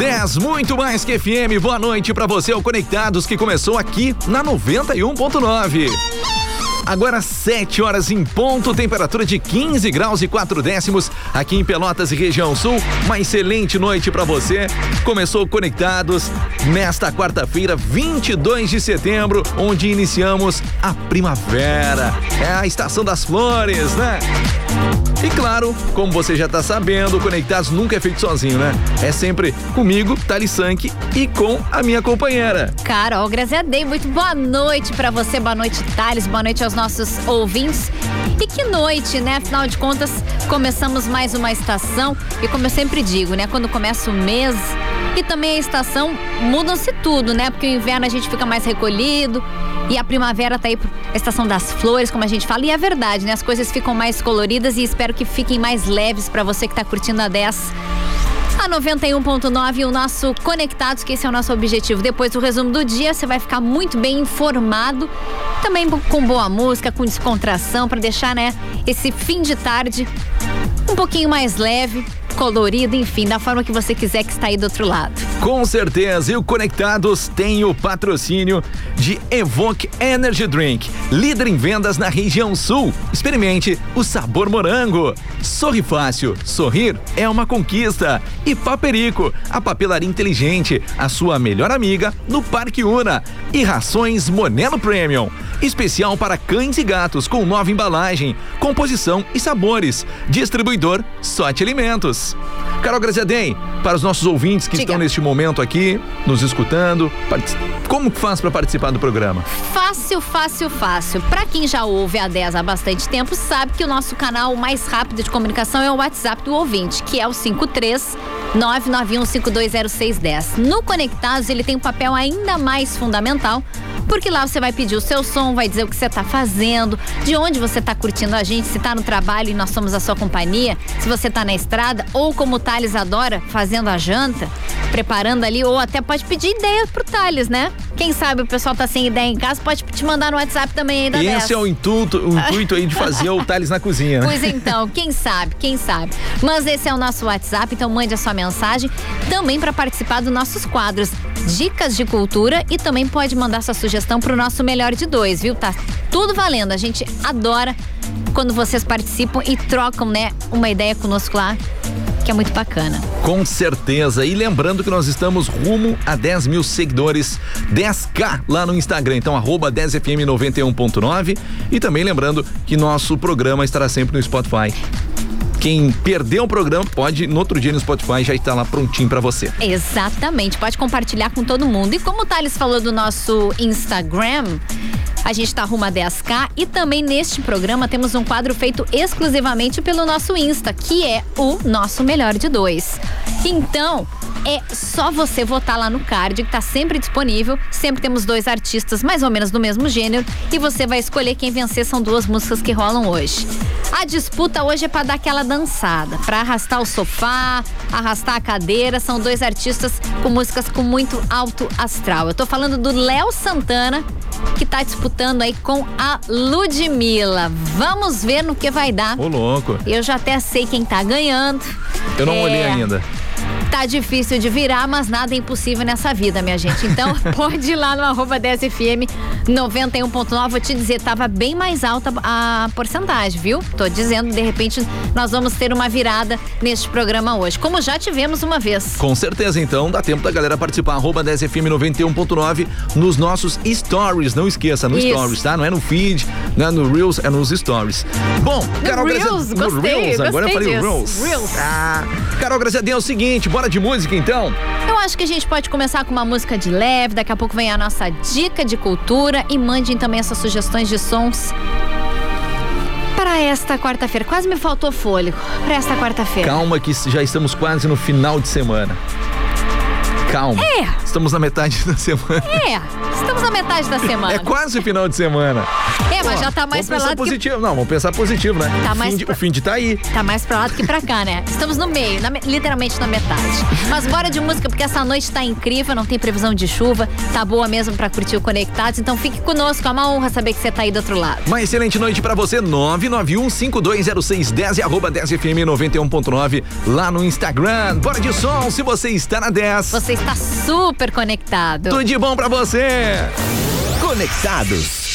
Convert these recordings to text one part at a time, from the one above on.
Dez, muito mais que FM. Boa noite para você, o Conectados, que começou aqui na 91.9. Agora 7 horas em ponto, temperatura de 15 graus e 4 décimos aqui em Pelotas e região sul. Uma excelente noite para você. Começou Conectados nesta quarta-feira, 22 de setembro, onde iniciamos a primavera. É a estação das flores, né? E claro, como você já tá sabendo, Conectados nunca é feito sozinho, né? É sempre comigo, Thali Sank e com a minha companheira. Carol Graziadei, muito boa noite para você, boa noite Thales, boa noite aos nossos ouvintes. E que noite, né? Afinal de contas, começamos mais uma estação e como eu sempre digo, né? Quando começa o mês e também a estação, mudam-se tudo, né? Porque o inverno a gente fica mais recolhido e a primavera tá aí, a estação das flores, como a gente fala. E é verdade, né? As coisas ficam mais coloridas e espero que fiquem mais leves para você que tá curtindo a 10 a 91.9 o nosso Conectados, que esse é o nosso objetivo. Depois do resumo do dia, você vai ficar muito bem informado, também com boa música, com descontração, para deixar, né, esse fim de tarde um pouquinho mais leve colorido, enfim, da forma que você quiser que está aí do outro lado. Com certeza, e o Conectados tem o patrocínio de Evoque Energy Drink, líder em vendas na região sul. Experimente o sabor morango. Sorri fácil, sorrir é uma conquista. E Paperico, a papelaria inteligente, a sua melhor amiga no Parque Una. E rações Monelo Premium, especial para cães e gatos com nova embalagem, composição e sabores. Distribuidor Sorte Alimentos. Carol Graziadem, para os nossos ouvintes que Diga. estão neste momento aqui, nos escutando, como faz para participar do programa? Fácil, fácil, fácil. Para quem já ouve a 10 há bastante tempo, sabe que o nosso canal mais rápido de comunicação é o WhatsApp do ouvinte, que é o 53 991520610. No Conectados, ele tem um papel ainda mais fundamental, porque lá você vai pedir o seu som, vai dizer o que você está fazendo, de onde você está curtindo a gente, se está no trabalho e nós somos a sua companhia, se você está na estrada, ou como o Thales adora, fazendo a janta, preparando ali, ou até pode pedir ideia pro Thales, né? Quem sabe o pessoal tá sem ideia em casa, pode te mandar no WhatsApp também aí da Esse é o intuito, o intuito aí de fazer o Thales na cozinha. Né? Pois então, quem sabe, quem sabe. Mas esse é o nosso WhatsApp, então mande a sua mensagem também para participar dos nossos quadros Dicas de Cultura e também pode mandar sua sugestão pro nosso Melhor de Dois, viu? Tá tudo valendo. A gente adora quando vocês participam e trocam, né, uma ideia conosco lá que é muito bacana. Com certeza. E lembrando que nós estamos rumo a 10 mil seguidores, 10k lá no Instagram. Então, arroba 10fm91.9. E também lembrando que nosso programa estará sempre no Spotify. Quem perdeu o programa pode, no outro dia no Spotify, já está lá prontinho para você. Exatamente, pode compartilhar com todo mundo. E como o Thales falou do nosso Instagram, a gente está rumo a 10K e também neste programa temos um quadro feito exclusivamente pelo nosso Insta, que é o Nosso Melhor de Dois. Então, é só você votar lá no card, que tá sempre disponível. Sempre temos dois artistas mais ou menos do mesmo gênero e você vai escolher quem vencer. São duas músicas que rolam hoje. A disputa hoje é para dar aquela dançada, para arrastar o sofá, arrastar a cadeira. São dois artistas com músicas com muito alto astral. Eu tô falando do Léo Santana, que tá disputando aí com a Ludmilla. Vamos ver no que vai dar. Ô, louco. Eu já até sei quem tá ganhando. Eu não é... olhei ainda. Tá difícil de virar, mas nada é impossível nessa vida, minha gente. Então, pode ir lá no arroba 10FM 91.9. Vou te dizer, tava bem mais alta a porcentagem, viu? Tô dizendo, de repente, nós vamos ter uma virada neste programa hoje, como já tivemos uma vez. Com certeza, então, dá tempo da galera participar. Arroba 10FM 91.9 nos nossos stories. Não esqueça, no Isso. stories, tá? Não é no feed, não é no Reels, é nos stories. Bom, no Carol Reels, Grazi... gostei, no Reels, agora eu falei Reels. Reels. Ah, Carol Graziadinho, é o seguinte, Bora de música então? Eu acho que a gente pode começar com uma música de leve, daqui a pouco vem a nossa dica de cultura e mandem também essas sugestões de sons para esta quarta-feira. Quase me faltou fôlego para esta quarta-feira. Calma que já estamos quase no final de semana. Calma. É. Estamos na metade da semana. É metade da semana. É quase final de semana. É, mas Pô, já tá mais pra lá do positivo. Não, vamos pensar positivo, né? Tá o, mais fim de, pra... o fim de tá aí. Tá mais pra lá do que pra cá, né? Estamos no meio, na, literalmente na metade. Mas bora de música, porque essa noite tá incrível, não tem previsão de chuva, tá boa mesmo pra curtir o Conectados, então fique conosco, é uma honra saber que você tá aí do outro lado. Uma excelente noite pra você, 991-520610 e arroba 10FM 91.9 lá no Instagram. Bora de som, se você está na 10. Você está super conectado. Tudo de bom pra você! Conectados.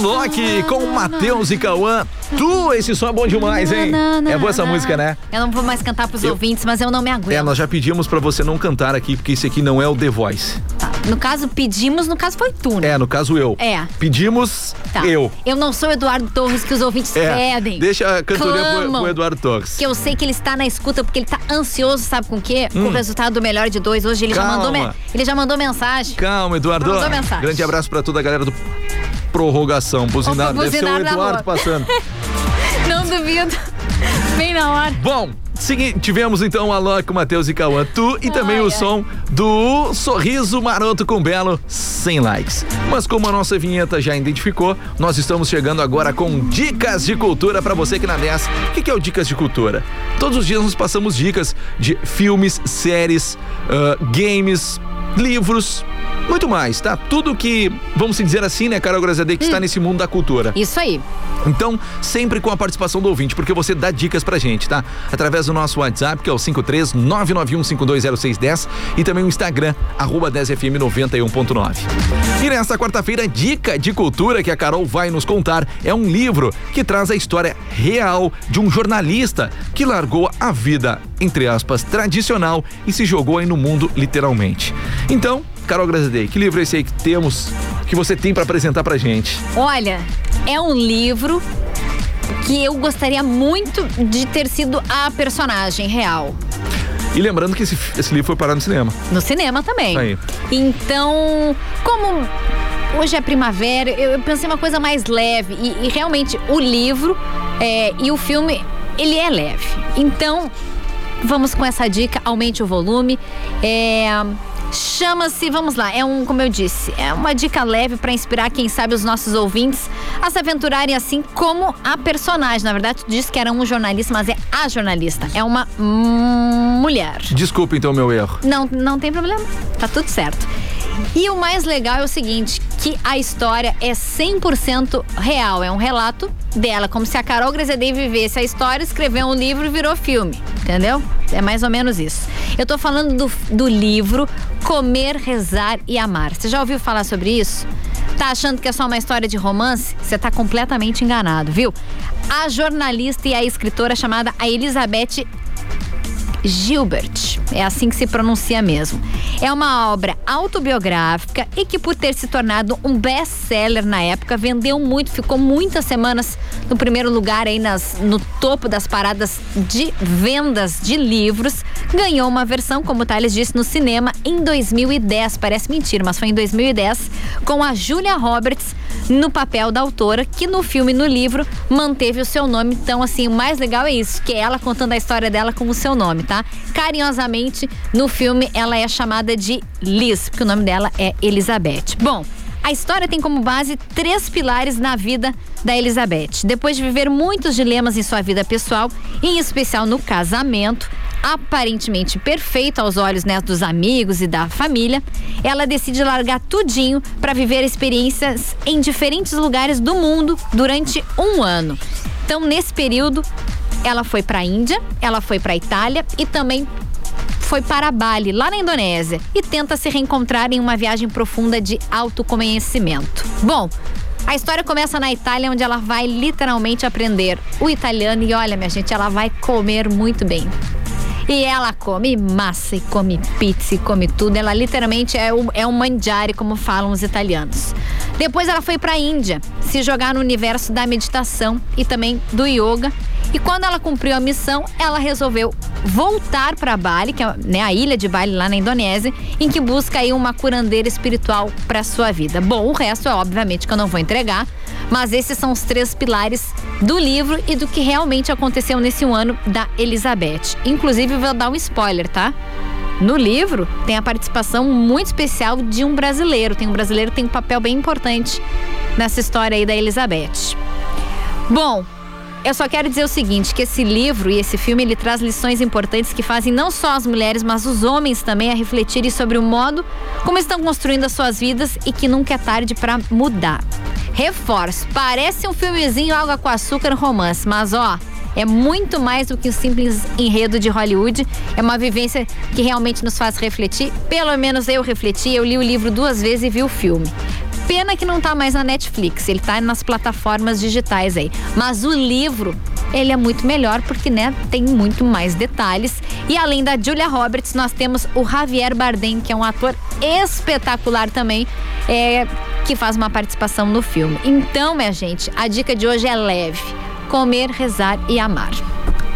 Alok com Matheus e Cauã. Tu, esse som é bom demais, hein? É boa essa música, né? Eu não vou mais cantar pros Eu- ouvintes, mas eu não me aguento. É, nós já pedimos pra você não cantar aqui, porque esse aqui não é o The Voice. Tá. No caso, pedimos, no caso foi tu, né? É, no caso eu. É. Pedimos Tá. eu. Eu não sou o Eduardo Torres que os ouvintes É. pedem. Deixa a cantoria pro, Clamam. pro Eduardo Torres. Que eu sei que ele está na escuta porque ele tá ansioso, sabe com o quê? Com o resultado do melhor de dois. Hoje ele já Hum. Mandou ele já mandou mensagem. Calma, Eduardo. Mandou mensagem. Grande abraço pra toda a galera do Prorrogação. Buzinar. Deve ser o Eduardo passando. Não duvido. Bem na hora. Bom, seguinte, tivemos então o Alok, o Matheus e Cauã, tu e também Ai, o ai. som do Sorriso Maroto com Belo, sem likes. Mas como a nossa vinheta já identificou, nós estamos chegando agora com dicas de cultura pra você que na 10. O que, que é o Dicas de Cultura? Todos os dias nós passamos dicas de filmes, séries, ah, games, livros, muito mais, tá? Tudo que, vamos dizer assim, né, Carol Grazadei, que está Hum. nesse mundo da cultura. Isso aí. Então, sempre com a participação do ouvinte, porque você dá dicas pra gente, tá? Através do nosso WhatsApp, que é o 53991520610 e também o Instagram, arroba 10fm91.9. E nesta quarta-feira, dica de cultura que a Carol vai nos contar é um livro que traz a história real de um jornalista que largou a vida, entre aspas, tradicional e se jogou aí no mundo literalmente. Então, Carol Grazadei, que livro é esse aí que temos, que você tem pra apresentar pra gente? Olha, é um livro que eu gostaria muito de ter sido a personagem real. E lembrando que esse, esse livro foi parar no cinema. No cinema também. Aí. Então, como hoje é primavera, eu, eu pensei uma coisa mais leve. E, e realmente, o livro é, e o filme, ele é leve. Então, vamos com essa dica, aumente o volume. É, Chama-se, vamos lá, é um, como eu disse, é uma dica leve para inspirar, quem sabe, os nossos ouvintes a se aventurarem assim como a personagem. Na verdade, tu disse que era um jornalista, mas é a jornalista. É uma mulher. Desculpa então o meu erro. Não, não tem problema. Tá tudo certo. E o mais legal é o seguinte, que a história é 100% real, é um relato dela, como se a Carol Grazedei vivesse a história, escreveu um livro e virou filme, entendeu? É mais ou menos isso. Eu tô falando do, do livro Comer, Rezar e Amar. Você já ouviu falar sobre isso? Tá achando que é só uma história de romance? Você tá completamente enganado, viu? A jornalista e a escritora chamada Elizabeth Gilbert. É assim que se pronuncia mesmo. É uma obra autobiográfica e que, por ter se tornado um best-seller na época, vendeu muito, ficou muitas semanas no primeiro lugar aí nas, no topo das paradas de vendas de livros. Ganhou uma versão, como o Thales disse, no cinema em 2010. Parece mentira, mas foi em 2010, com a Julia Roberts no papel da autora, que no filme e no livro manteve o seu nome. Então, assim, o mais legal é isso, que é ela contando a história dela com o seu nome, tá? Carinhosamente, no filme ela é chamada de Liz, porque o nome dela é Elizabeth. Bom, a história tem como base três pilares na vida da Elizabeth. Depois de viver muitos dilemas em sua vida pessoal, em especial no casamento, aparentemente perfeito aos olhos né, dos amigos e da família, ela decide largar tudinho para viver experiências em diferentes lugares do mundo durante um ano. Então, nesse período, ela foi para a Índia, ela foi para a Itália e também foi para Bali, lá na Indonésia, e tenta se reencontrar em uma viagem profunda de autoconhecimento. Bom, a história começa na Itália, onde ela vai literalmente aprender o italiano e olha, minha gente, ela vai comer muito bem. E ela come massa e come pizza e come tudo. Ela literalmente é um, é um mangiare, como falam os italianos. Depois ela foi para a Índia, se jogar no universo da meditação e também do yoga. E quando ela cumpriu a missão, ela resolveu voltar para Bali, que é né, a ilha de Bali lá na Indonésia, em que busca aí uma curandeira espiritual para sua vida. Bom, o resto é obviamente que eu não vou entregar, mas esses são os três pilares do livro e do que realmente aconteceu nesse ano da Elizabeth. Inclusive, vou dar um spoiler, tá? No livro tem a participação muito especial de um brasileiro. Tem um brasileiro que tem um papel bem importante nessa história aí da Elizabeth. Bom, eu só quero dizer o seguinte, que esse livro e esse filme ele traz lições importantes que fazem não só as mulheres, mas os homens também a refletirem sobre o modo como estão construindo as suas vidas e que nunca é tarde para mudar. Reforço, parece um filmezinho água com açúcar romance, mas ó, é muito mais do que um simples enredo de Hollywood. É uma vivência que realmente nos faz refletir. Pelo menos eu refleti. Eu li o livro duas vezes e vi o filme. Pena que não tá mais na Netflix, ele tá nas plataformas digitais aí. Mas o livro, ele é muito melhor porque, né, tem muito mais detalhes. E além da Julia Roberts, nós temos o Javier Bardem, que é um ator espetacular também, é, que faz uma participação no filme. Então, minha gente, a dica de hoje é leve: comer, rezar e amar.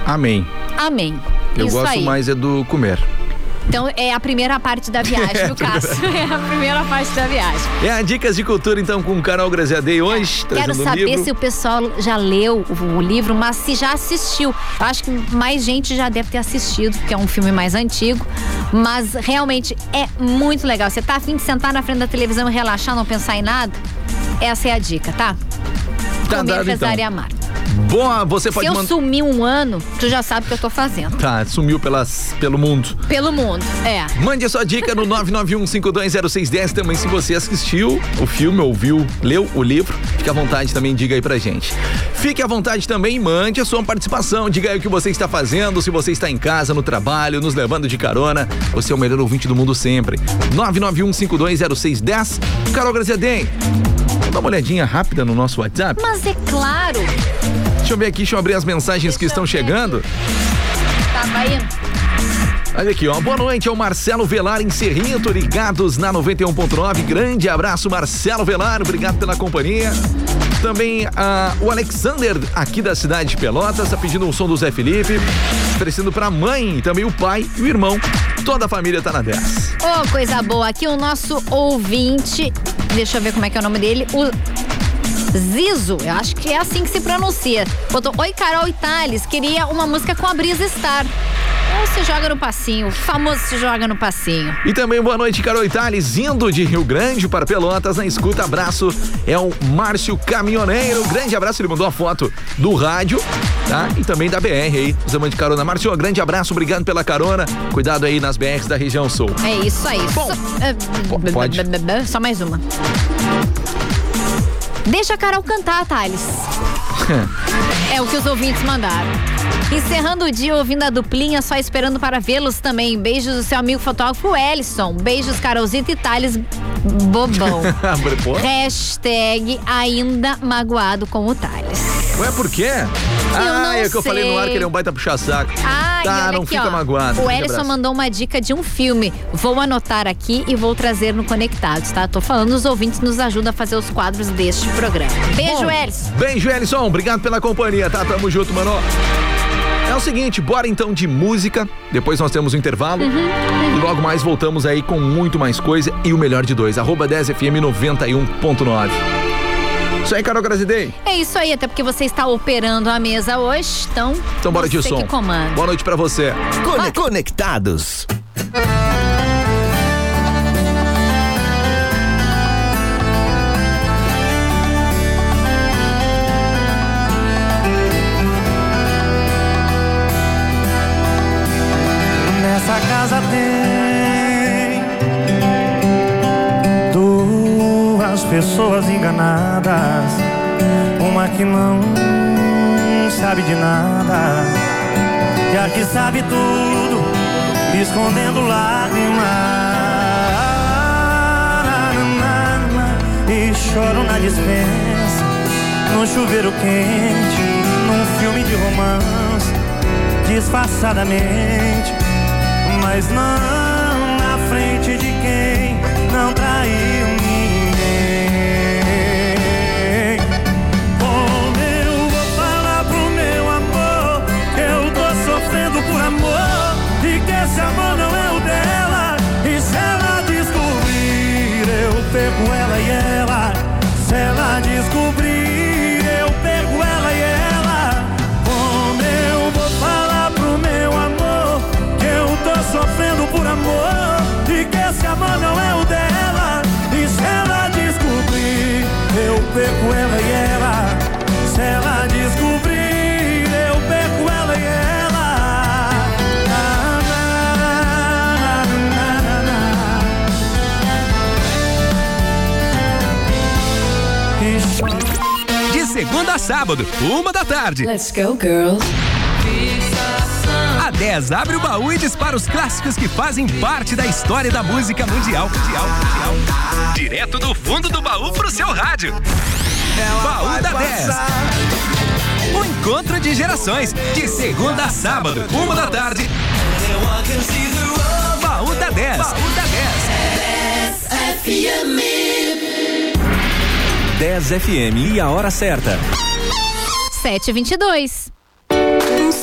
Amém. Amém. Eu Isso gosto aí. mais é do comer. Então é a primeira parte da viagem, no caso. É a primeira parte da viagem. É a Dicas de Cultura, então, com o Carol Graziadei hoje, Quero trazendo um saber livro. se o pessoal já leu o, o livro, mas se já assistiu. Eu acho que mais gente já deve ter assistido, porque é um filme mais antigo. Mas realmente é muito legal. Você tá afim de sentar na frente da televisão e relaxar, não pensar em nada? Essa é a dica, tá? Tá Comer, dado, rezar então. e amar. Boa, você Se pode eu mandar. sumir um ano, tu já sabe o que eu tô fazendo. Tá, sumiu pelas, pelo mundo. Pelo mundo, é. Mande a sua dica no 991520610 também se você assistiu o filme, ouviu, leu o livro. Fique à vontade também, diga aí pra gente. Fique à vontade também, mande a sua participação. Diga aí o que você está fazendo, se você está em casa, no trabalho, nos levando de carona. Você é o melhor ouvinte do mundo sempre. 991520610. Carol Graziadem, dá uma olhadinha rápida no nosso WhatsApp. Mas é claro. Deixa eu ver aqui, deixa eu abrir as mensagens que Deixa estão eu ver chegando. Tava indo. Olha aqui, ó. Boa noite, é o Marcelo Velar em Cerrito, ligados na 91.9. Grande abraço, Marcelo Velar, obrigado pela companhia. Também ah, o Alexander, aqui da cidade de Pelotas, tá pedindo um som do Zé Felipe, oferecendo pra mãe, também o pai e o irmão. Toda a família tá na 10. Ô, coisa boa. Aqui o nosso ouvinte. Deixa eu ver como é que é o nome dele. O Zizo, eu acho que é assim que se pronuncia. Botou, Oi, Carol Thales, queria uma música com a Brisa Star. Ou se joga no passinho, o famoso se joga no passinho. E também boa noite, Carol Itales, indo de Rio Grande para Pelotas, na escuta, abraço, é o Márcio Caminhoneiro, grande abraço, ele mandou a foto do rádio, tá? E também da BR aí, amantes de carona. Márcio, grande abraço, obrigado pela carona, cuidado aí nas BRs da região sul. É isso aí. Bom, só, po- pode. Só mais uma. Deixa a Carol cantar, Thales. É o que os ouvintes mandaram. Encerrando o dia ouvindo a duplinha, só esperando para vê-los também. Beijos do seu amigo fotógrafo Ellison. Beijos, Carolzita e Thales Bobão. Pô, Hashtag ainda magoado com o Thales. Ué, por quê? ah, não é que eu falei no ar que ele é um baita puxa-saco. Ai, tá, não aqui, fica ó. magoado. O Ellison mandou uma dica de um filme. Vou anotar aqui e vou trazer no Conectados, tá? Tô falando, os ouvintes nos ajudam a fazer os quadros deste programa. Beijo, Bom, Ellison. Beijo, Ellison. Obrigado pela companhia, tá? Tamo junto, mano. É o seguinte, bora então de música. Depois nós temos o intervalo. E logo mais voltamos aí com muito mais coisa e o melhor de dois. Arroba 10FM 91.9. Isso aí, Carol Grazidei. É isso aí, até porque você está operando a mesa hoje, então. Então bora de som. que comanda. Boa noite pra você. Cone- Conectados. Pessoas enganadas, uma que não sabe de nada. E a que sabe tudo, escondendo lágrimas. E choro na dispensa, no chuveiro quente, num filme de romance, disfarçadamente, mas não na frente de quem não traiu pego ela e ela. Se ela descobrir, eu pego ela e ela. Como eu vou falar pro meu amor que eu tô sofrendo por amor e que esse amor não é o dela? E se ela descobrir, eu pego ela e ela. Segunda a sábado, uma da tarde. Let's go, girls. A 10 abre o baú e dispara os clássicos que fazem parte da história da música mundial. mundial, mundial. Direto do fundo do baú pro seu rádio. baú da 10. O encontro de gerações, de segunda a sábado, uma da tarde. Baú da 10. Baú da 10. 10 FM e a hora certa. 722.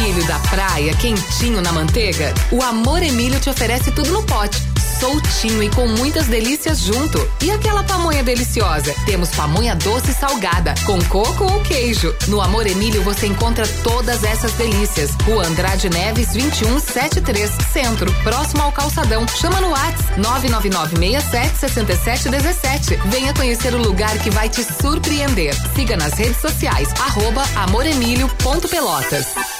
milho da praia quentinho na manteiga? O Amor Emílio te oferece tudo no pote. Soltinho e com muitas delícias junto. E aquela pamonha deliciosa? Temos pamonha doce e salgada, com coco ou queijo. No Amor Emílio você encontra todas essas delícias. Rua Andrade Neves 2173, Centro, próximo ao Calçadão. Chama no WhatsApp 999676717. Venha conhecer o lugar que vai te surpreender. Siga nas redes sociais, arroba amoremílio.pelotas.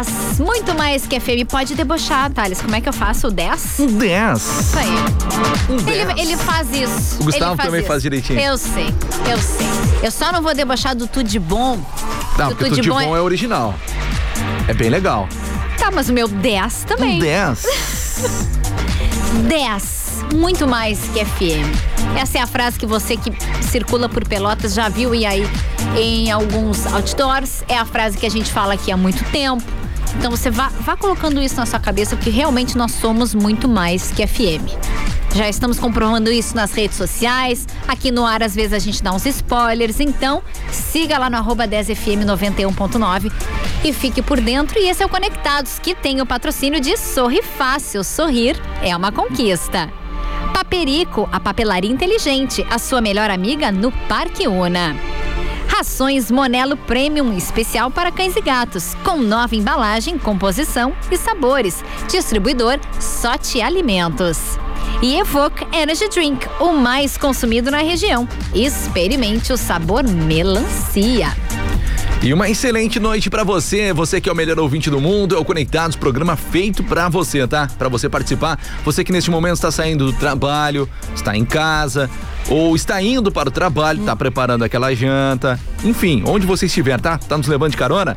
Dez. Muito mais que FM. Pode debochar, Thales. Como é que eu faço o 10? Um 10. Isso aí. Ele, ele faz isso. O Gustavo faz também isso. faz direitinho. Eu sei, eu sei. Eu só não vou debochar do tudo de bom. Não, do porque tudo de bom é original. É bem legal. Tá, mas o meu 10 também. Um 10. 10. Muito mais que FM. Essa é a frase que você que circula por Pelotas já viu e aí em alguns outdoors. É a frase que a gente fala aqui há muito tempo. Então você vá, vá colocando isso na sua cabeça, porque realmente nós somos muito mais que FM. Já estamos comprovando isso nas redes sociais. Aqui no ar, às vezes, a gente dá uns spoilers. Então, siga lá no arroba 10fm 91.9 e fique por dentro. E esse é o Conectados, que tem o patrocínio de Sorri Fácil. Sorrir é uma conquista. Paperico, a papelaria inteligente, a sua melhor amiga no Parque Una. Rações Monelo Premium especial para cães e gatos, com nova embalagem, composição e sabores. Distribuidor Sote Alimentos. E Evoque Energy Drink, o mais consumido na região. Experimente o sabor melancia. E uma excelente noite pra você, você que é o melhor ouvinte do mundo, é o Conectados, programa feito pra você, tá? Pra você participar, você que neste momento está saindo do trabalho, está em casa, ou está indo para o trabalho, tá preparando aquela janta, enfim, onde você estiver, tá? Tá nos levando de carona?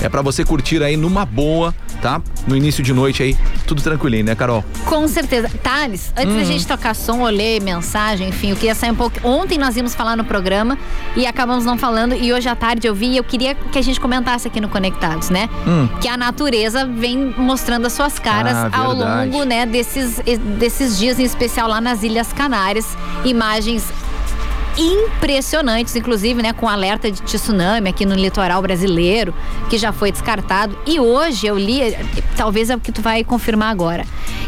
É pra você curtir aí numa boa, tá? No início de noite aí, tudo tranquilinho, né, Carol? Com certeza. Thales, antes Hum. da gente tocar som ler mensagem, enfim, eu queria sair um pouco. Ontem nós íamos falar no programa e acabamos não falando. E hoje à tarde eu vi e eu queria que a gente comentasse aqui no Conectados, né? Hum. Que a natureza vem mostrando as suas caras Ah, ao longo, né, desses, desses dias, em especial lá nas Ilhas Canárias. Imagens impressionantes, inclusive, né, com alerta de tsunami aqui no litoral brasileiro, que já foi descartado. E hoje eu li, talvez é o que tu vai confirmar agora,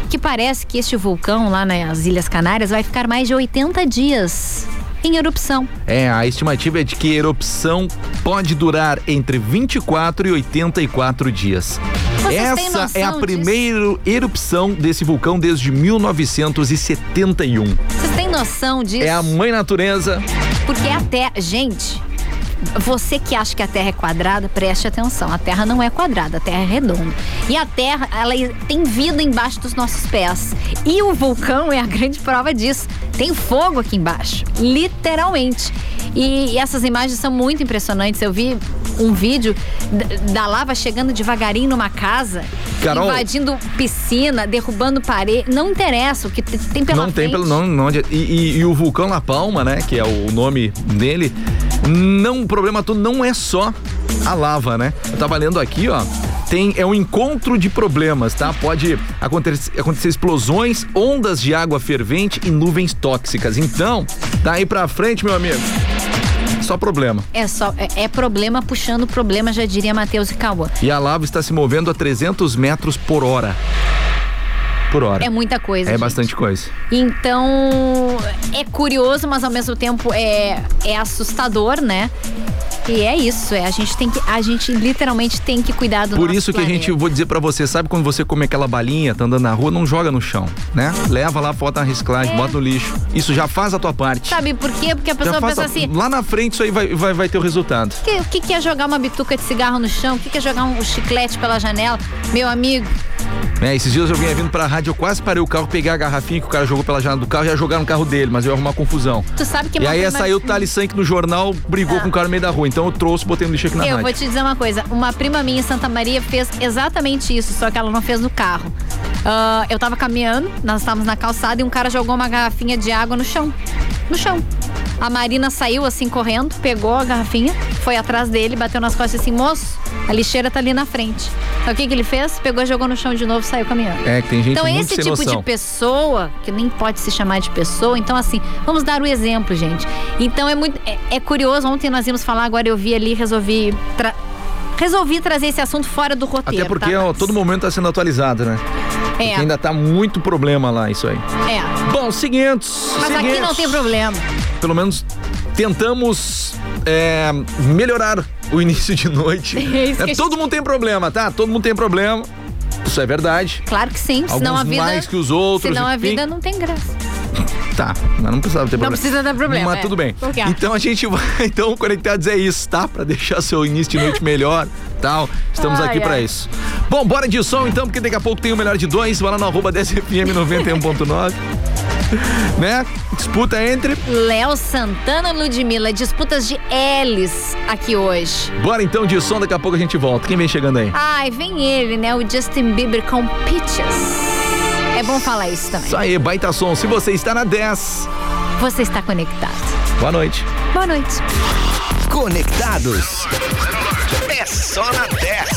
que parece que este vulcão lá nas Ilhas Canárias vai ficar mais de 80 dias em erupção. É, a estimativa é de que a erupção pode durar entre 24 e 84 dias. Vocês Essa é a noção primeira erupção desse vulcão desde 1971. Vocês noção disso? É a mãe natureza. Porque a Terra. Gente, você que acha que a Terra é quadrada, preste atenção. A Terra não é quadrada, a Terra é redonda. E a Terra, ela tem vida embaixo dos nossos pés. E o vulcão é a grande prova disso. Tem fogo aqui embaixo, literalmente. E, essas imagens são muito impressionantes. Eu vi um vídeo da, lava chegando devagarinho numa casa, Carol. invadindo piscina, derrubando parede. Não interessa o que te- tem pela não tem frente. pelo não, e, e- e o vulcão La Palma, né, que é o nome dele, não, o problema todo não é só a lava, né? Eu tava lendo aqui, ó, tem é um encontro de problemas, tá? Pode acontecer, acontecer explosões, ondas de água fervente e nuvens tóxicas. Então, daí pra frente, meu amigo, só problema. É só é, é problema puxando problema, já diria Matheus e Cauã. E a lava está se movendo a 300 metros por hora. Por hora. É muita coisa. É gente. bastante coisa. Então, é curioso, mas ao mesmo tempo é, é assustador, né? E é isso, é, a gente tem que a gente literalmente tem que cuidar do Por isso que a planeta. gente, vou dizer pra você, sabe quando você come aquela balinha, tá andando na rua, não joga no chão, né? Leva lá, bota na reciclagem, É. bota no lixo. Isso já faz a tua parte. Sabe por quê? Porque a pessoa pensa a- assim, Lá na frente isso aí vai, vai, vai ter o resultado. o que, que que é jogar uma bituca de cigarro no chão? O que que é jogar um chiclete pela janela? Meu amigo, É, esses dias eu vinha vindo pra rádio, eu quase parei o carro, peguei a garrafinha que o cara jogou pela janela do carro e ia jogar no carro dele, mas eu ia arrumar confusão. tu sabe que e aí saiu o Thales Sank no jornal, brigou com o cara no meio da rua. Então eu trouxe, botei no lixo aqui na Eu rádio. vou te dizer uma coisa. Uma prima minha em Santa Maria fez exatamente isso, só que ela não fez no carro. Ah, eu tava caminhando, nós estávamos na calçada e um cara jogou uma garrafinha de água no chão. No chão. A Marina saiu assim correndo, pegou a garrafinha, foi atrás dele, bateu nas costas assim, moço, a lixeira tá ali na frente. Então, o que, que ele fez? Pegou, jogou no chão de novo saiu caminhando. É, que tem gente Então, muito esse tipo noção. de pessoa, que nem pode se chamar de pessoa, então, assim, vamos dar o exemplo, gente. Então, é muito. É, é curioso, ontem nós íamos falar, agora eu vi ali, resolvi. tra- Resolvi trazer esse assunto fora do roteiro. Até porque tá? ó, todo momento tá sendo atualizado, né? É. Ainda tá muito problema lá, isso aí. É. Bom, seguintes. Mas aqui seguintes. não tem problema. Pelo menos tentamos é, melhorar o início de noite. É É, gente- todo mundo tem problema, tá? Todo mundo tem problema. Isso é verdade. Claro que sim, senão Alguns a vida. mais que os outros, Senão a vida não tem graça. Tá, mas não precisava ter Não problema. precisa ter problema, Mas é. tudo bem. Então a gente vai. Então, Conectados é isso, tá? Pra deixar seu início de noite melhor tal. Estamos Ai, aqui pra ai. isso. Bom, bora de som então, porque daqui a pouco tem o melhor de dois. Vai lá no arroba 10FM 91.9. né? Disputa entre. Léo Santana Ludmilla, disputas de L's aqui hoje. Bora então de som, daqui a pouco a gente volta. Quem vem chegando aí? Ai, vem ele, né? O Justin Bieber com Peaches. É bom falar isso também. Isso aí, baita som. Se você está na 10, Você está conectado. boa noite. Boa noite. Conectados. É só na 10.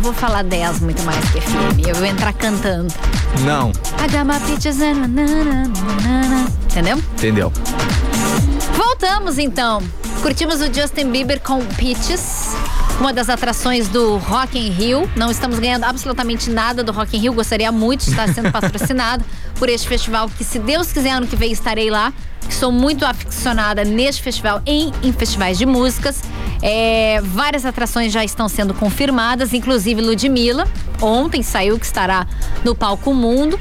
Não, vou falar 10 muito mais que FM. Eu vou entrar cantando. Não. Entendeu? entendeu? Voltamos então. Curtimos o Justin Bieber com Peaches. Uma das atrações do Rock in Rio. Não estamos ganhando absolutamente nada do Rock in Rio. Gostaria muito de estar sendo patrocinado por este festival que, se Deus quiser, ano que vem estarei lá. Sou muito aficionada neste festival em, em festivais de músicas. É, várias atrações já estão sendo confirmadas, inclusive Ludmilla. Ontem saiu que estará no Palco Mundo.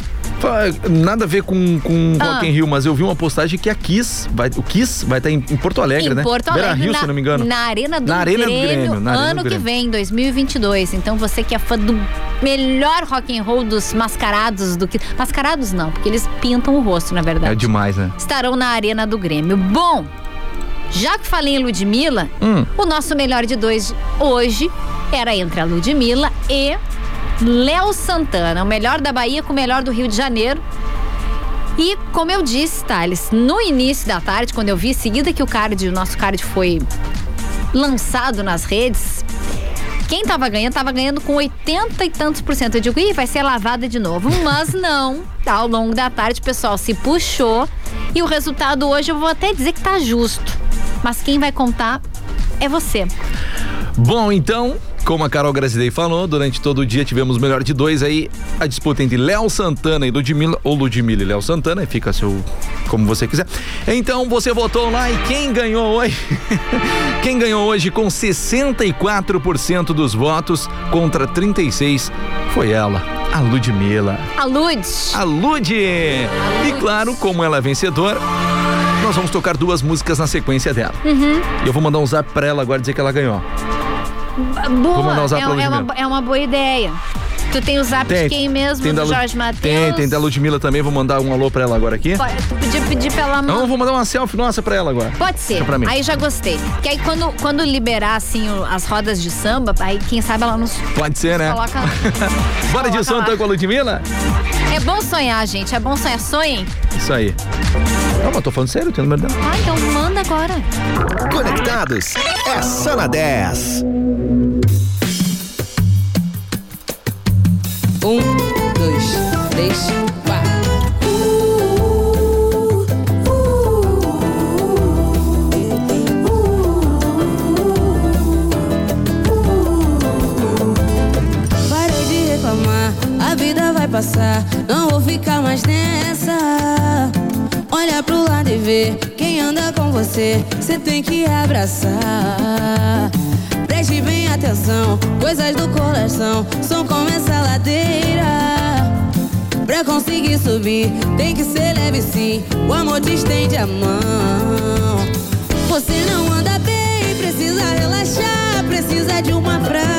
Nada a ver com, com Ah. Rock in Rio, mas eu vi uma postagem que a Kiss, vai, o Kiss vai estar em, em Porto Alegre, em né? Porto Alegre, Rio, na, se não me engano. na Arena do Na Arena do Grêmio, Grêmio, na Arena ano do que Grêmio. vem, 2022. Então você que é fã do melhor rock and roll dos mascarados do que mascarados não, porque eles pintam o rosto, na verdade. É demais, né? Estarão na Arena do Grêmio. Bom, já que falei em Ludmilla, Hum. o nosso melhor de dois hoje era entre a Ludmilla e Léo Santana, o melhor da Bahia com o melhor do Rio de Janeiro. E como eu disse, Thales, no início da tarde, quando eu vi, em seguida que o card, o nosso card foi lançado nas redes, quem tava ganhando, tava ganhando com 80 e tantos por cento. Eu digo, ih, vai ser lavada de novo. Mas não. Tá, ao longo da tarde, o pessoal se puxou. E o resultado hoje, eu vou até dizer que tá justo. Mas quem vai contar é você. Bom, então, como a Carol Gracidei falou, durante todo o dia tivemos o melhor de dois aí, a disputa entre Léo Santana e Ludmilla, ou Ludmilla e Léo Santana, fica seu como você quiser. Então você votou lá e quem ganhou hoje? quem ganhou hoje com 64% dos votos contra 36 foi ela, a Ludmilla. A Lud. A Lud! E claro, como ela é vencedora, nós vamos tocar duas músicas na sequência dela. Uhum. E eu vou mandar um zap pra ela agora dizer que ela ganhou. Boa. Vou mandar o zap é, pra é, uma, é uma boa ideia. Tu tem o zap de quem mesmo? tem do da Jorge Matheus? Tem, tem da Ludmilla também. Vou mandar um alô pra ela agora aqui. Pode, tu podia pedir pra ela Não, vou mandar uma selfie nossa pra ela agora. Pode ser. Pra mim. Aí já gostei. Que aí quando, quando liberar, assim, as rodas de samba, aí quem sabe ela nos Pode ser, né? coloca. Bora de som então com a Ludmilla? É bom sonhar, gente. É bom sonhar. Sonhem. Isso aí. Não, mas tô falando sério, tem número dela. Ah, então manda agora. Conectados, é só na 10. Um, dois, três, quatro. Parei de reclamar, A vida vai passar, não vou ficar mais nessa. Olha pro lado e vê quem anda com você. Você tem que abraçar. Preste bem atenção, coisas do coração são como essa ladeira. Pra conseguir subir, tem que ser leve sim. O amor te estende a mão. Você não anda bem, precisa relaxar, precisa de uma frase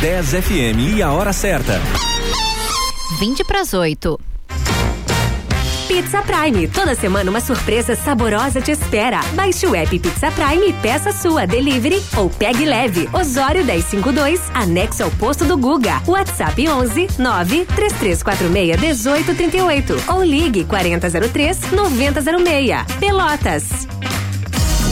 10 FM e a hora certa. 20 para as 8. Pizza Prime. Toda semana uma surpresa saborosa te espera. Baixe o app Pizza Prime e peça sua delivery ou pegue leve. Osório 1052, anexo ao posto do Guga. WhatsApp 11 93346 1838 ou ligue 4003 9006. Pelotas.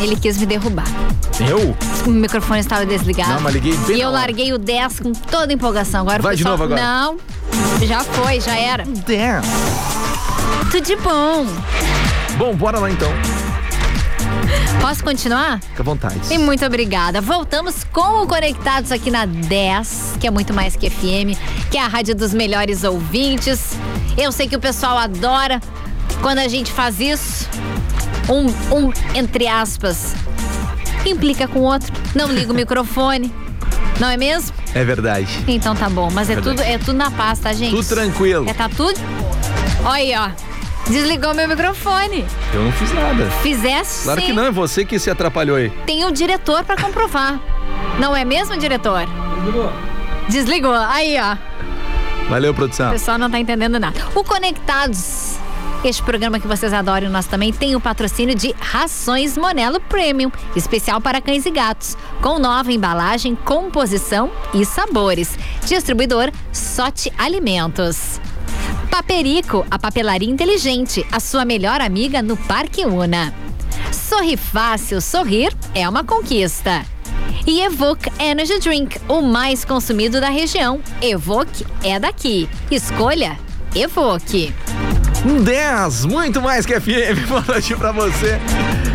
Ele quis me derrubar. Eu? O microfone estava desligado. Não, mas liguei bem E eu larguei o 10 com toda empolgação. Agora o Vai de pessoal- novo agora. Não. Já foi, já era. 10. Tudo de bom. Bom, bora lá então. Posso continuar? Fica à vontade. E muito obrigada. Voltamos com o Conectados aqui na 10, que é muito mais que FM, que é a rádio dos melhores ouvintes. Eu sei que o pessoal adora quando a gente faz isso. Um, um entre aspas, implica com o outro. Não liga o microfone. Não é mesmo? É verdade. Então tá bom, mas é Verdade. tudo, é tudo na paz, tá, gente? Tudo tranquilo. É, tá tudo. Olha aí, ó. Desligou meu microfone. Eu não fiz nada. Fizesse Claro sim. que não, é você que se atrapalhou aí. Tem o diretor pra comprovar. Não é mesmo, diretor? Desligou. Desligou. Aí, ó. Valeu, O produção. pessoal não tá entendendo nada. O Conectados, este programa que vocês adoram nós também, tem o patrocínio de Rações Monelo Premium, especial para cães e gatos, com nova embalagem, composição e sabores. Distribuidor Sote Alimentos. Paperico, a papelaria inteligente, a sua melhor amiga no Parque Una. Sorri fácil, sorrir é uma conquista. E Evoque Energy Drink, o mais consumido da região. Evoque é daqui. Escolha Evoque. 10, muito mais que FM. Boa noite pra você.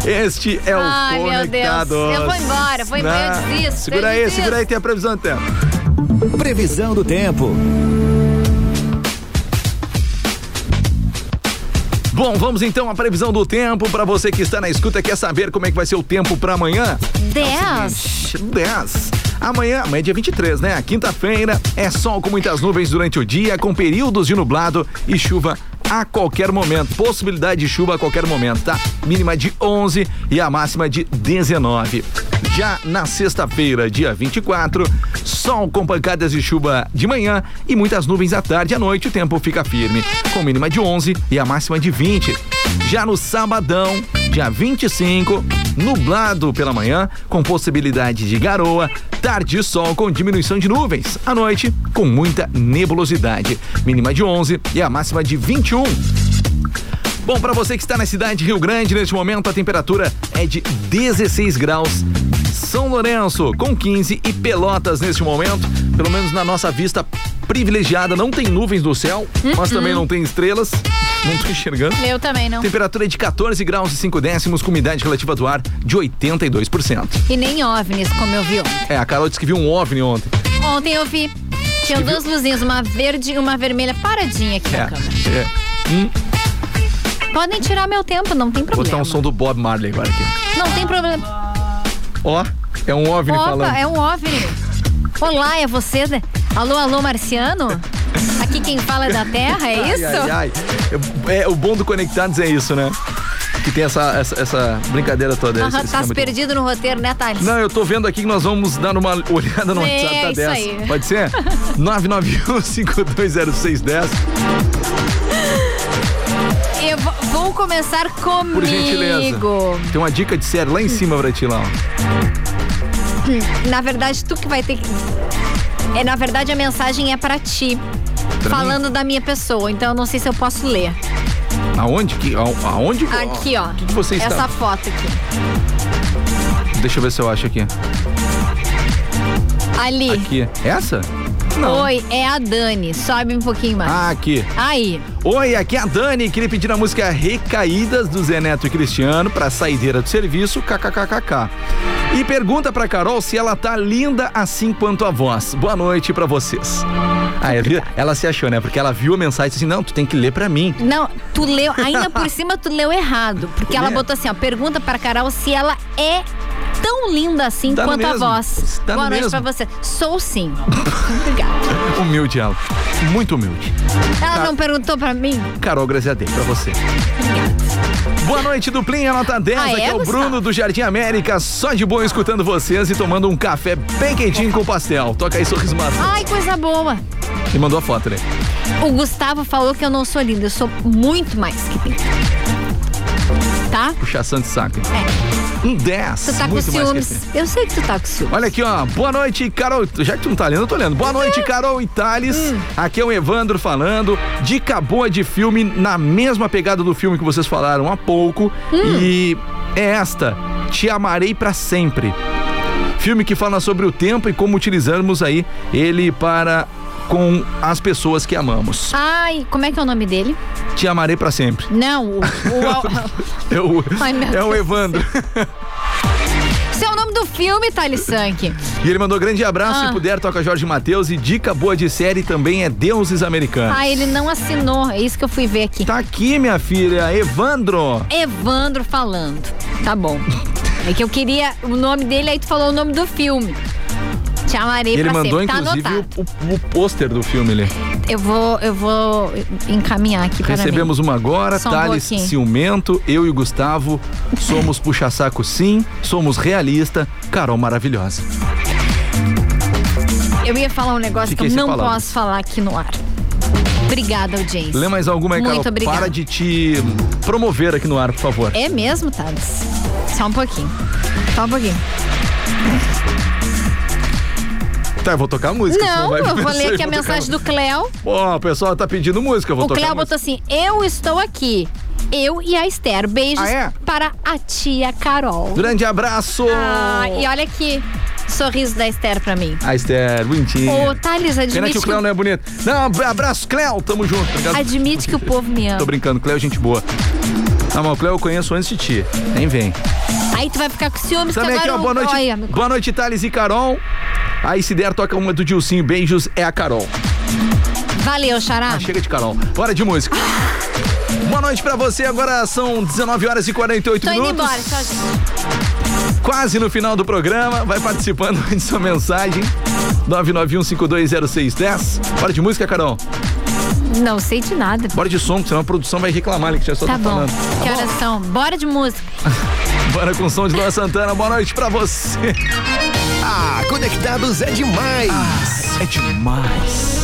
Este é o Ai, meu. Deus. Eu vou embora, vou embora, eu Na- desisto, Segura eu aí, desisto. segura aí, tem a previsão do tempo. Previsão do tempo. Bom, vamos então à previsão do tempo para você que está na escuta quer saber como é que vai ser o tempo para amanhã. 10. 10. Amanhã, amanhã é dia 23, né? Quinta-feira é sol com muitas nuvens durante o dia, com períodos de nublado e chuva a qualquer momento. Possibilidade de chuva a qualquer momento, tá? Mínima de 11 e a máxima de 19. Já na sexta-feira, dia 24, sol com pancadas de chuva de manhã e muitas nuvens à tarde e à noite. O tempo fica firme, com mínima de 11 e a máxima de 20. Já no sabadão, dia 25, nublado pela manhã, com possibilidade de garoa, tarde sol com diminuição de nuvens. À noite, com muita nebulosidade. Mínima de 11 e a máxima de 21. Bom, para você que está na cidade de Rio Grande, neste momento a temperatura é de 16 graus. São Lourenço com 15 e Pelotas neste momento, pelo menos na nossa vista privilegiada, não tem nuvens no céu, mas também não tem estrelas. Não tô enxergando. Eu também não. Temperatura é de 14 graus e 5 décimos, com umidade relativa do ar de 82%. E nem OVNIs, como eu vi ontem. É, a Carol disse que viu um OVNI ontem. Ontem eu vi. Tinha duas luzinhas, uma verde e uma vermelha paradinha aqui na câmera. é. Hum, Podem tirar meu tempo, não tem vou problema. botar um som do Bob Marley agora aqui. Não tem problema. Ó, é um OVNI Opa, falando. é um OVNI. Olá, é você? né? Alô, alô, Marciano? Aqui quem fala é da terra, é Ai, isso? ai, ai. É, o bom do Conectados é isso, né? Que tem essa, essa, essa brincadeira toda. Aham, esse tá perdido no roteiro, né, Thales? Não, eu tô vendo aqui que nós vamos dar uma olhada no É, WhatsApp da isso 10. aí. Pode ser? 991-520610. Eu vou, começar comigo. Por gentileza. Tem uma dica de série lá em cima pra ti lá. Na verdade, tu que vai ter que. É, na verdade, a mensagem é pra ti. Pra falando da minha pessoa, então eu não sei se eu posso ler. Aonde? Que, aonde? Aqui, ó. O que, que você está? Essa foto aqui. Deixa eu ver se eu acho aqui. Ali. Aqui. Essa? Oi, é a Dani. Sobe um pouquinho mais. Ah, aqui. Aí. Oi, aqui é a Dani. Queria pedir a música Recaídas do Zé Neto e Cristiano pra saideira do serviço, kkkk. E pergunta pra Carol se ela tá linda assim quanto a voz. Boa noite pra vocês. Ah, eu vi- ela se achou, né? Porque ela viu a mensagem e disse assim: não, tu tem que ler pra mim. Não, tu leu, ainda por cima tu leu errado. Porque ela É. botou assim, ó, pergunta pra Carol se ela é tão linda assim quanto a voz. Boa noite mesmo. pra você. Sou sim. Obrigada. Humilde ela. Muito humilde. Ela Ca- não perguntou pra mim? Carol Graziadei, pra você. Boa noite, duplinha, nota 10. Ah, Aqui é, é o Gustavo? Bruno do Jardim América, só de boa escutando vocês e tomando um café bem quentinho com pastel. Toca aí, sorriso maroto. Ai, coisa boa. E mandou a foto, né? O Gustavo falou que eu não sou linda, eu sou muito mais que linda. Tá? Puxação de saco. Um 10. Tu tá com ciúmes. Eu sei que tu tá com ciúmes. Olha aqui, ó. Boa noite, Carol. Já que tu não tá lendo, eu tô lendo. Boa noite, Carol e Thales. Hum. Aqui é o Evandro falando. Dica boa de filme na mesma pegada do filme que vocês falaram há pouco. Hum. E é esta: Te Amarei pra Sempre. Filme que fala sobre o tempo e como utilizamos aí ele para com as pessoas que amamos. Ai, como é que é o nome dele? Te amarei pra sempre. Não, o. o- É o, Ai, é o. Evandro. Esse é o nome do filme, Thales Sank. E ele mandou grande abraço, Ah. se puder, toca Jorge Matheus. E dica boa de série também é Deuses Americanos. Ah, ele não assinou. É isso que eu fui ver aqui. Tá aqui, minha filha, Evandro. Evandro falando. Tá bom. É que eu queria o nome dele, aí tu falou o nome do filme. Te amarei ele pra mandou, sempre. Tá inclusive, o, o- o pôster do filme ali. Eu vou, eu vou encaminhar aqui para Recebemos mim. uma agora, Só um Thales pouquinho. Ciumento, eu e o Gustavo. Somos puxa-saco sim, somos realista, Carol maravilhosa. Eu ia falar um negócio Fiquei que eu sem não posso falar aqui no ar. Obrigada, audiência. Lê mais alguma aí, Carol? Muito obrigada. Para de te promover aqui no ar, por favor. É mesmo, Thales? Só um pouquinho. Só um pouquinho. Tá, eu vou tocar a música. Não, vai eu vou ler aqui a mensagem do Cléo. Ó, o pessoal tá pedindo música, eu vou O tocar Cléo música. botou assim: Eu estou aqui. Eu e a Esther. Beijos Ah, é? para a tia Carol. Grande abraço! Ah, e olha aqui. Sorriso da Esther pra mim. A Esther, bonitinha. Ô, Thales, Pena admite que o que, Cléo não é bonito. Não, abraço, Cléo, tamo junto. Obrigado. admite que o povo me Tô ama. brincando, Cléo é gente boa. Não, mas o Cléo eu conheço antes de ti. Nem vem. Aí tu vai ficar com ciúmes Também que aqui, agora ó, boa noite. Olha, me- boa noite, Thales e Carol. Aí se der, toca uma do Dilcinho. Beijos, é a Carol. Valeu, Xará. Ah, chega de Carol. Bora de música. Boa noite pra você. Agora são 19 horas e 48 Tô indo minutos. embora, tchau, gente. Quase no final do programa. Vai participando de sua mensagem. 991520610. Bora de música, Carol. Não sei de nada. Bora de som, senão a produção vai reclamar ali que já só Tá tá, bom. falando. Que horas são? Bora de música. Bora com o som de Luan Santana. Boa noite pra você. Ah, conectados é demais. É demais.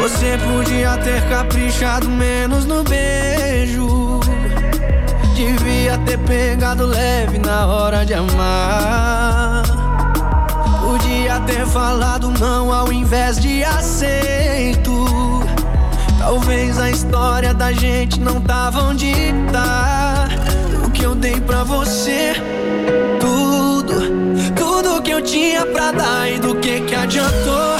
Você podia ter caprichado menos no beijo. Devia ter pegado leve na hora de amar. Ter falado não ao invés de aceito. Talvez a história da gente não tava onde tá. O que eu dei pra você, tudo, tudo que eu tinha pra dar e do que que adiantou?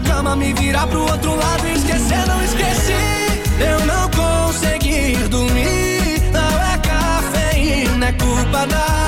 cama, me virar pro outro lado e esquecer, não esqueci. Eu não consegui dormir, não é cafeína, é culpa da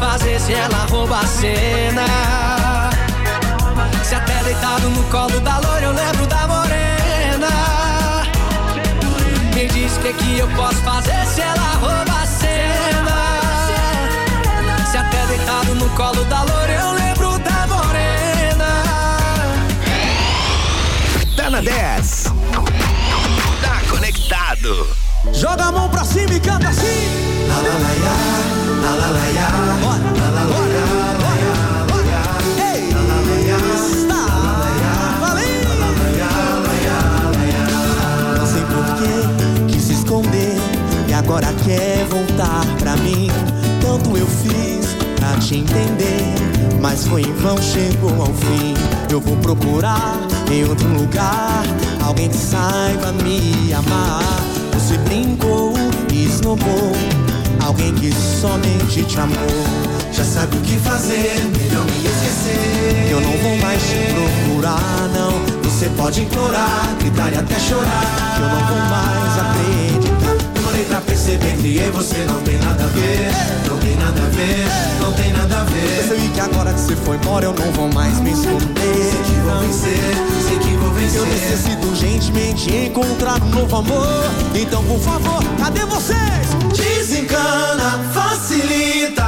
Fazer se ela rouba a cena. Se até deitado no colo da loira eu lembro da morena. Me diz que que eu posso fazer se ela rouba a cena. Se até deitado no colo da loira eu lembro da morena. Tá na 10. Tá conectado. Joga a mão pra cima e canta assim. La la la ya, la la la ya, bora, la la ya. Ei, la la la ya, está, ya. Não sei por que quis se esconder e agora quer voltar pra mim. Tanto eu fiz pra te entender, mas foi em vão, chegou ao fim. Eu vou procurar em outro lugar alguém que saiba me amar. Você brincou e esnobou alguém que somente te amou. Já sabe o que fazer, melhor me esquecer. Eu não vou mais te procurar, não. Você pode implorar, gritar e até chorar. Que eu não vou mais acreditar. Pra perceber que eu e você não tem nada a ver. Não tem nada a ver, não tem nada a ver. Percebi que agora que você foi embora eu não vou mais me esconder. Sei que vou vencer, sei que vou vencer. Eu necessito urgentemente encontrar um novo amor. Então, por favor, cadê vocês? Desencana, facilita.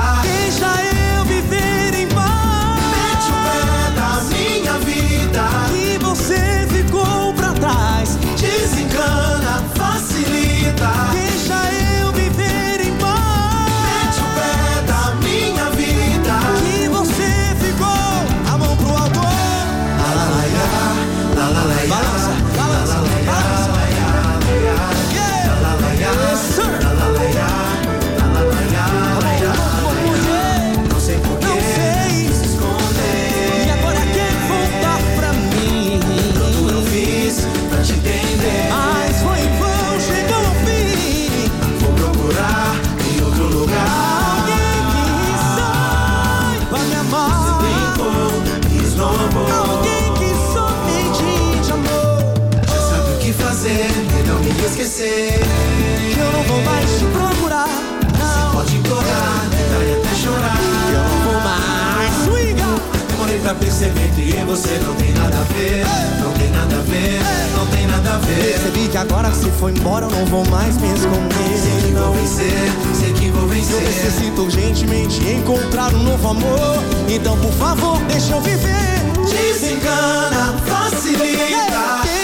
Agora que você foi embora eu não vou mais me esconder. Sei que vou vencer, sei que vou vencer. Eu necessito urgentemente encontrar um novo amor. Então, por favor, deixa eu viver. Desencana, facilita.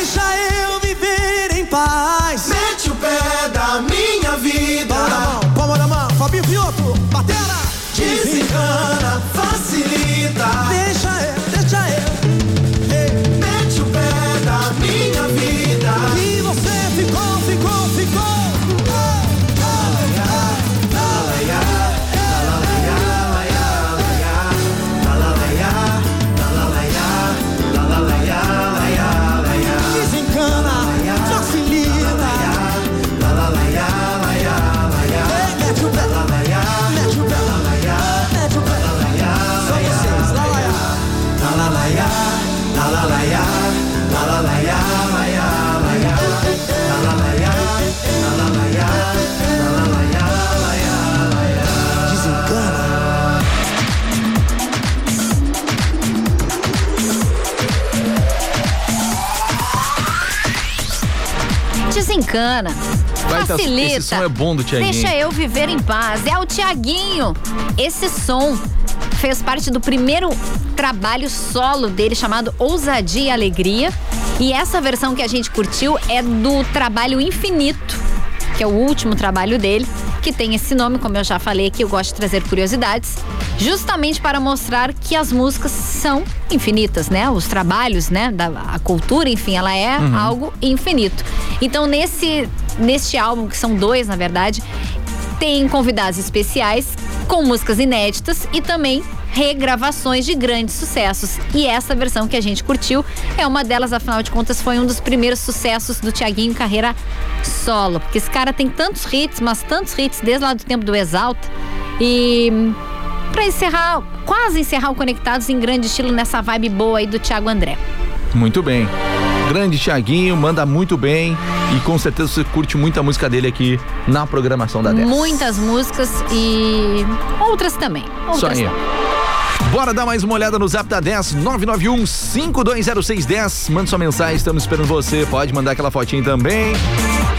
Vai, tá- Facilita. esse som é bom do Thiaguinho. Deixa eu viver em paz. É o Tiaguinho. Esse som fez parte do primeiro trabalho solo dele chamado Ousadia e Alegria. E essa versão que a gente curtiu é do trabalho Infinito, que é o último trabalho dele, que tem esse nome, como eu já falei aqui, eu gosto de trazer curiosidades, justamente para mostrar que as músicas são infinitas, né? Os trabalhos, né? Da, a cultura, enfim, ela é Uhum. algo infinito. Então, nesse, neste álbum, que são dois, na verdade, tem convidados especiais com músicas inéditas e também regravações de grandes sucessos. E essa versão que a gente curtiu é uma delas, afinal de contas, foi um dos primeiros sucessos do Tiaguinho carreira solo. Porque esse cara tem tantos hits, mas tantos hits desde lá do tempo do Exalta. E pra encerrar, quase encerrar o Conectados em grande estilo nessa vibe boa aí do Thiago André. Muito bem. Grande Thiaguinho, manda muito bem e com certeza você curte muita música dele aqui na programação da 10. Muitas músicas e outras também. Isso Outras aí. também. Bora dar mais uma olhada no zap da 10 991 520610. Manda sua mensagem, estamos esperando você. Pode mandar aquela fotinha também.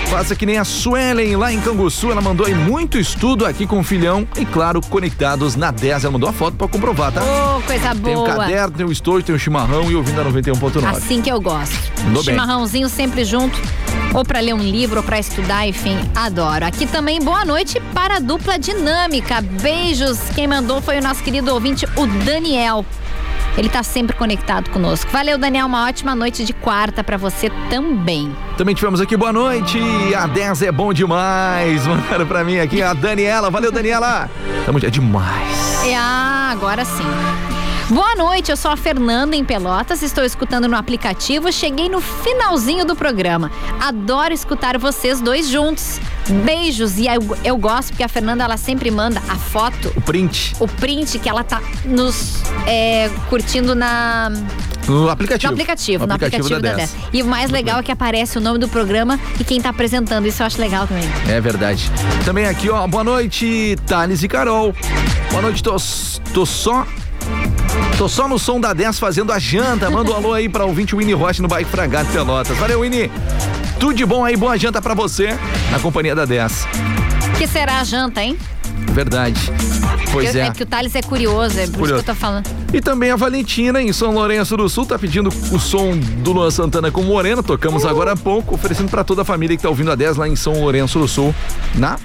Faça que nem a Suelen lá em Canguçu. Ela mandou aí muito estudo aqui com o filhão e, claro, conectados na 10. Ela mandou a foto pra comprovar, tá? Ô, coisa Tem o boa. caderno, tem o estojo, tem o chimarrão e ouvindo a 91.9. Assim que eu gosto. Mandou bem. Chimarrãozinho sempre junto, ou pra ler um livro, ou pra estudar, enfim, adoro. Aqui também, boa noite para a dupla dinâmica. Beijos. Quem mandou foi o nosso querido ouvinte, o Daniel. Ele tá sempre conectado conosco. Valeu, Daniel. Uma ótima noite de quarta pra você também. Também tivemos aqui, boa noite. A 10 é bom demais. Mandaram pra mim aqui a Daniela. Valeu, Daniela. Tamo é demais. É, agora sim. Boa noite, eu sou a Fernanda em Pelotas, estou escutando no aplicativo, cheguei no finalzinho do programa. Adoro escutar vocês dois juntos. Beijos e eu, eu gosto porque a Fernanda ela sempre manda a foto, O print o print que ela tá nos é, curtindo na no aplicativo. no aplicativo, No no aplicativo da 10. E o mais legal é que aparece o nome do programa e quem tá apresentando. Isso eu acho legal também. É verdade. Também aqui, ó, boa noite, Thales e Carol. Boa noite, tô, tô só. Tô só no som da 10 fazendo a janta. Manda um alô aí pra ouvinte Winnie Rocha no Bike Fragado Pelotas. Valeu, Winnie. Tudo de bom aí, boa janta pra você na companhia da 10. que será a janta, hein? Verdade. Pois Eu- é. que o Thales é curioso, é por isso que eu tô falando. E também a Valentina, em São Lourenço do Sul, tá pedindo o som do Luan Santana com Morena. Tocamos agora há pouco, oferecendo pra toda a família que tá ouvindo a 10 lá em São Lourenço do Sul, na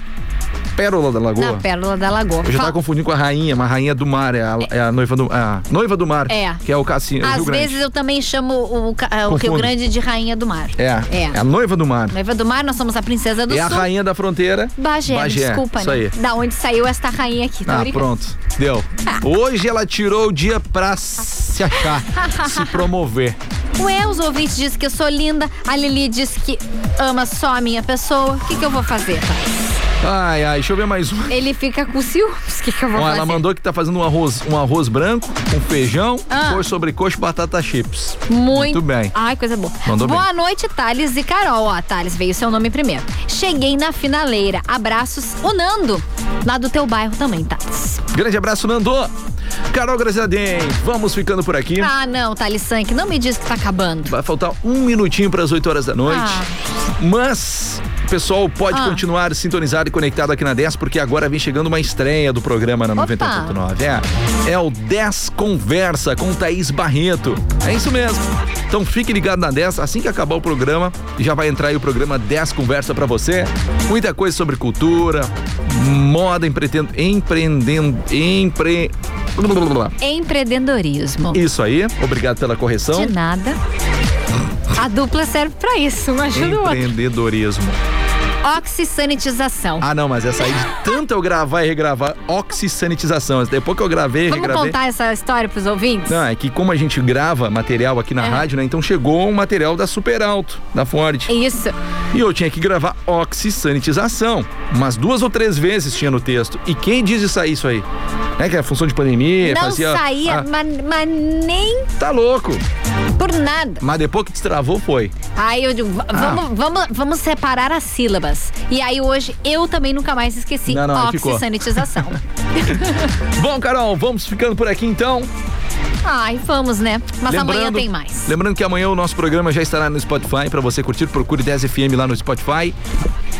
Pérola da Lagoa. Na Pérola da Lagoa. Eu já tava confundindo com a rainha, mas a rainha do mar, é a, é a noiva do a noiva do mar, É. que é o Cassino, o Às vezes eu também chamo o, ca- o Rio. Grande de Rainha do Mar. É, É. é a noiva do mar. Noiva do Mar, nós somos a Princesa do É a Sul. rainha da fronteira. Bagé, desculpa, isso né? aí. Da onde saiu esta rainha aqui, tá Ah, pronto. Deu. Hoje ela tirou o dia pra se achar, se promover. Ué, os ouvintes dizem que eu sou linda, a Lili diz que ama só a minha pessoa. O que, que eu vou fazer? Ai, ai, deixa eu ver mais um. Ele fica com ciúmes. O que, que eu vou Ó, fazer? ela mandou que tá fazendo um arroz, um arroz branco com feijão, Ah. sobre coxa e batata chips. Muito, bem. Ai, coisa boa. Mandou Boa bem. noite, Thales e Carol. Ó, Thales, veio seu nome primeiro. Cheguei na finaleira. Abraços, o Nando, lá do teu bairro também, Thales. Grande abraço, Nando. Carol Grazadem, vamos ficando por aqui. Ah, não, Thales Sank, não me diz que tá acabando. Vai faltar um minutinho para as 8 horas da noite. Ah. Mas o pessoal pode Ah. continuar sintonizado conectado aqui na 10, porque agora vem chegando uma estreia do programa na Opa. 90.9. É, é o 10 Conversa com Thaís Barreto. É isso mesmo. Então fique ligado na 10, assim que acabar o programa, já vai entrar aí o programa 10 Conversa para você. Muita coisa sobre cultura, moda, empreendendo, empreendendo, empre... Empreendedorismo. Isso aí, obrigado pela correção. De nada. A dupla serve pra isso, uma ajuda o outro. Empreendedorismo. Oxisanitização. Ah, não, mas essa aí de tanto eu gravar e regravar, oxisanitização. Depois que eu gravei, Vamos regravei. contar essa história pros ouvintes? Não, é que como a gente grava material aqui na É. rádio, né? Então chegou um material da Super Alto, da Ford. Isso. E eu tinha que gravar oxisanitização. Umas duas ou três vezes tinha no texto. E quem diz de sair isso aí? É que é função de pandemia, Não fazia. saía, Ah, mas, mas nem tá louco. por nada. Mas depois que destravou, foi. Aí eu digo, Ah. vamos, vamos, vamos separar as sílabas. E aí hoje eu também nunca mais esqueci Não, não, aí ficou. oxisanitização. Bom, Carol, vamos ficando por aqui então. Ai, vamos, né? Mas amanhã Lembrando- tem mais. Lembrando que amanhã o nosso programa já estará no Spotify para você curtir. Procure 10 FM lá no Spotify.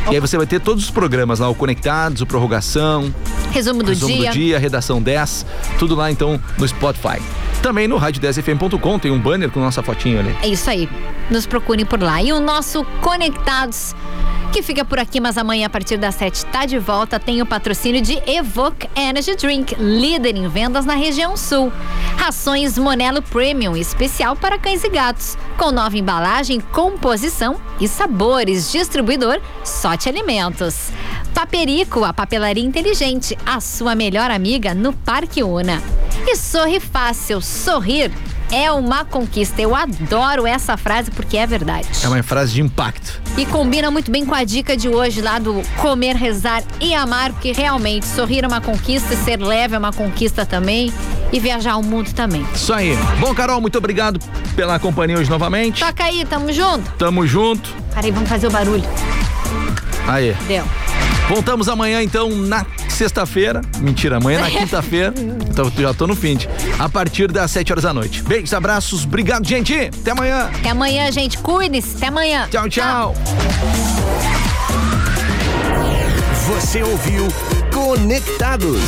E aí você vai ter todos os programas lá, o Conectados, o Prorrogação, Resumo do Resumo dia. do Dia, Redação 10, tudo lá então no Spotify. Também no rádio10fm.com tem um banner com nossa fotinho ali. É isso aí. Nos procurem por lá. E o nosso Conectados, que fica por aqui, mas amanhã a partir das 7 tá de volta, tem o patrocínio de Evoque Energy Drink, líder em vendas na região sul. Rações Monelo Premium, especial para cães e gatos, com nova embalagem, composição e sabores. Distribuidor Sorte Alimentos. Paperico, a papelaria inteligente, a sua melhor amiga no Parque Una. E sorri fácil, sorrir é uma conquista. Eu adoro essa frase porque é verdade. É uma frase de impacto. E combina muito bem com a dica de hoje lá do comer, rezar e amar, porque realmente sorrir é uma conquista, ser leve é uma conquista também e viajar o mundo também. Isso aí. Bom, Carol, muito obrigado pela companhia hoje novamente. Toca aí, tamo junto. Tamo junto. Peraí, vamos fazer o barulho. Aí. Deu. Voltamos amanhã, então, na sexta-feira. Mentira, amanhã na quinta-feira. Então, já tô no fim. de- A partir das 7 horas da noite. Beijos, abraços. Obrigado, gente. Até amanhã. Até amanhã, gente. Cuide-se. Até amanhã. Tchau, tchau. Você ouviu Conectados.